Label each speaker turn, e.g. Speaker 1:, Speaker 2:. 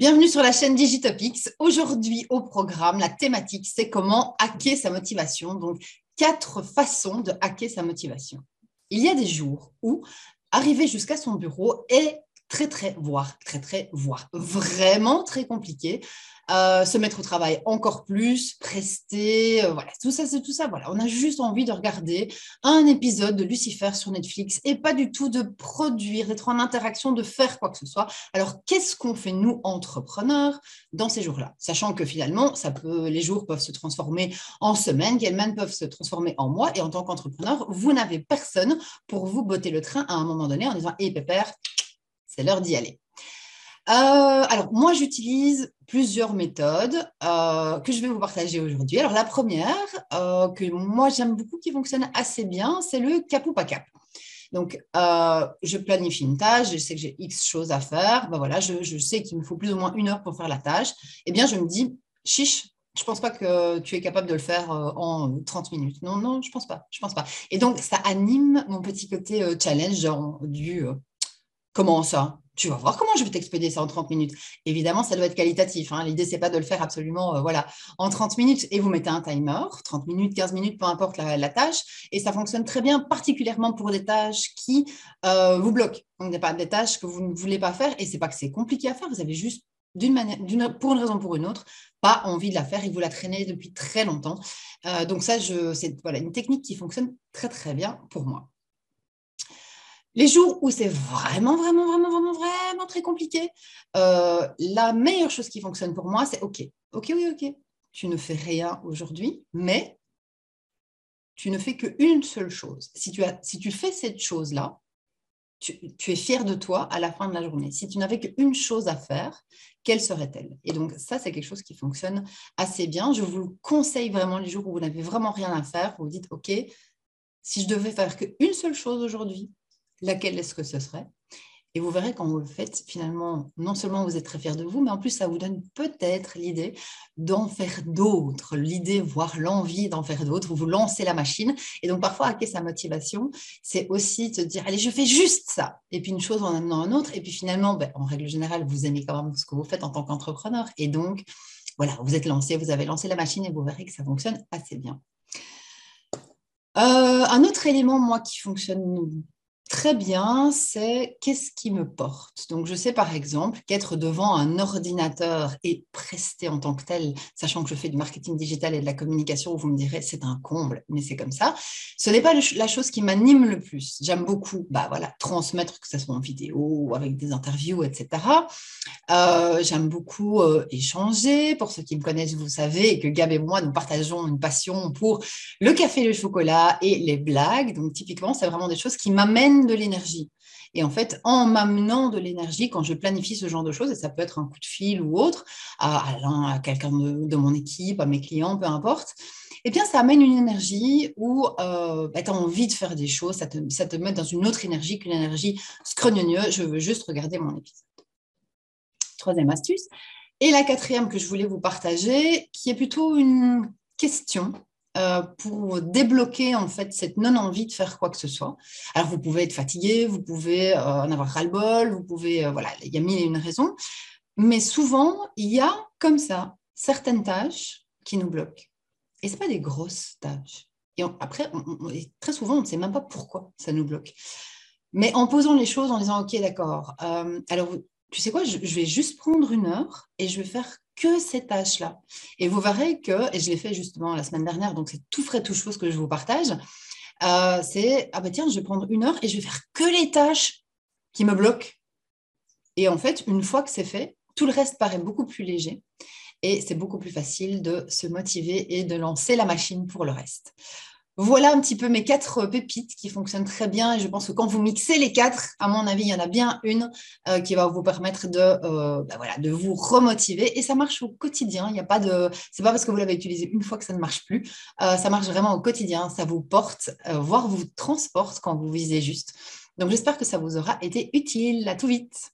Speaker 1: Bienvenue sur la chaîne Digitopics. Aujourd'hui au programme, la thématique, c'est comment hacker sa motivation. Donc, quatre façons de hacker sa motivation. Il y a des jours où arriver jusqu'à son bureau est très, très, voire très, très, voire vraiment très compliqué. Euh, se mettre au travail encore plus, prester, euh, voilà, tout ça, c'est tout ça. Voilà, on a juste envie de regarder un épisode de Lucifer sur Netflix et pas du tout de produire, d'être en interaction, de faire quoi que ce soit. Alors, qu'est-ce qu'on fait nous entrepreneurs dans ces jours-là, sachant que finalement, les jours peuvent se transformer en semaines, semaines peuvent se transformer en mois, et en tant qu'entrepreneur, vous n'avez personne pour vous botter le train à un moment donné en disant, hé pépère, c'est l'heure d'y aller. Euh, alors, moi, j'utilise plusieurs méthodes euh, que je vais vous partager aujourd'hui. Alors, la première, euh, que moi, j'aime beaucoup, qui fonctionne assez bien, c'est le cap ou pas cap. Donc, je planifie une tâche, je sais que j'ai X choses à faire, ben voilà, je, je sais qu'il me faut plus ou moins une heure pour faire la tâche. Eh bien, je me dis, chiche, je ne pense pas que tu es capable de le faire en 30 minutes. Non, non, je ne pense pas. Je pense pas. Et donc, ça anime mon petit côté challenge genre, du comment ça? Tu vas voir comment je vais t'expédier ça en 30 minutes. Évidemment, ça doit être qualitatif. Hein. L'idée, c'est pas de le faire absolument euh, voilà, en 30 minutes et vous mettez un timer, 30 minutes, 15 minutes, peu importe la, tâche. Et ça fonctionne très bien, particulièrement pour des tâches qui euh, vous bloquent. Donc, pas des tâches que vous ne voulez pas faire. Et c'est pas que c'est compliqué à faire, vous avez juste pour une raison ou pour une autre, pas envie de la faire et vous la traînez depuis très longtemps. Euh, donc ça, c'est voilà, une technique qui fonctionne très très bien pour moi. Les jours où c'est vraiment, vraiment, vraiment, vraiment, vraiment très compliqué, euh, la meilleure chose qui fonctionne pour moi, c'est OK, OK, oui, OK. Tu ne fais rien aujourd'hui, mais tu ne fais qu'une seule chose. Si tu, as, si tu fais cette chose-là, tu, es fier de toi à la fin de la journée. Si tu n'avais qu'une chose à faire, quelle serait-elle? Et donc, ça, c'est quelque chose qui fonctionne assez bien. Je vous conseille vraiment les jours où vous n'avez vraiment rien à faire, vous vous dites, OK, si je devais faire qu'une seule chose aujourd'hui, laquelle est-ce que ce serait? Et vous verrez quand vous le faites, finalement, non seulement vous êtes très fier de vous, mais en plus, ça vous donne peut-être l'idée d'en faire d'autres, l'idée, voire l'envie d'en faire d'autres. Vous lancez la machine. Et donc, parfois, hacker sa motivation, c'est aussi te dire, allez, je fais juste ça. Et puis, une chose en amenant un autre. Et puis, finalement, ben, en règle générale, vous aimez quand même ce que vous faites en tant qu'entrepreneur. Et donc, voilà, vous êtes lancé, vous avez lancé la machine et vous verrez que ça fonctionne assez bien. Euh, un autre élément, moi, qui fonctionne très bien, c'est qu'est-ce qui me porte? Donc, je sais par exemple qu'être devant un ordinateur et prester en tant que tel, sachant que je fais du marketing digital et de la communication, vous me direz c'est un comble, mais c'est comme ça. Ce n'est pas la chose qui m'anime le plus. J'aime beaucoup, bah voilà, transmettre que ce soit en vidéo, avec des interviews, etc. Euh, j'aime beaucoup euh, échanger. Pour ceux qui me connaissent, vous savez que Gab et moi, nous partageons une passion pour le café, le chocolat et les blagues. Donc, typiquement, c'est vraiment des choses qui m'amènent de l'énergie. Et en fait, en m'amenant de l'énergie, quand je planifie ce genre de choses, et ça peut être un coup de fil ou autre, à, à, quelqu'un de, mon équipe, à mes clients, peu importe, eh bien, ça amène une énergie où euh, bah, tu as envie de faire des choses, ça te, ça te met dans une autre énergie qu'une énergie scrognonieux, je veux juste regarder mon épisode. Troisième astuce. Et la quatrième que je voulais vous partager, qui est plutôt une question euh, pour débloquer en fait cette non-envie de faire quoi que ce soit. Alors vous pouvez être fatigué, vous pouvez euh, en avoir ras-le-bol, vous pouvez, euh, voilà, il y a mille et une raisons, mais souvent il y a comme ça certaines tâches qui nous bloquent. Et ce pas des grosses tâches. Et après, très souvent, on ne sait même pas pourquoi ça nous bloque. Mais en posant les choses, en disant, OK, d'accord, alors tu sais quoi, je, vais juste prendre une heure et je vais faire que ces tâches-là. Et vous verrez que, et je l'ai fait justement la semaine dernière, donc c'est tout frais, tout chose que je vous partage, euh, c'est, ah bah tiens, je vais prendre une heure et je vais faire que les tâches qui me bloquent. Et en fait, une fois que c'est fait, tout le reste paraît beaucoup plus léger et c'est beaucoup plus facile de se motiver et de lancer la machine pour le reste. Voilà un petit peu mes quatre pépites qui fonctionnent très bien. Et je pense que quand vous mixez les quatre, à mon avis, il y en a bien une euh, qui va vous permettre de, euh, bah de vous remotiver. Et ça marche au quotidien. Il n'y a pas de, c'est pas parce que vous l'avez utilisé une fois que ça ne marche plus. Euh, ça marche vraiment au quotidien. Ça vous porte, voire vous transporte quand vous visez juste. Donc j'espère que ça vous aura été utile. À tout vite.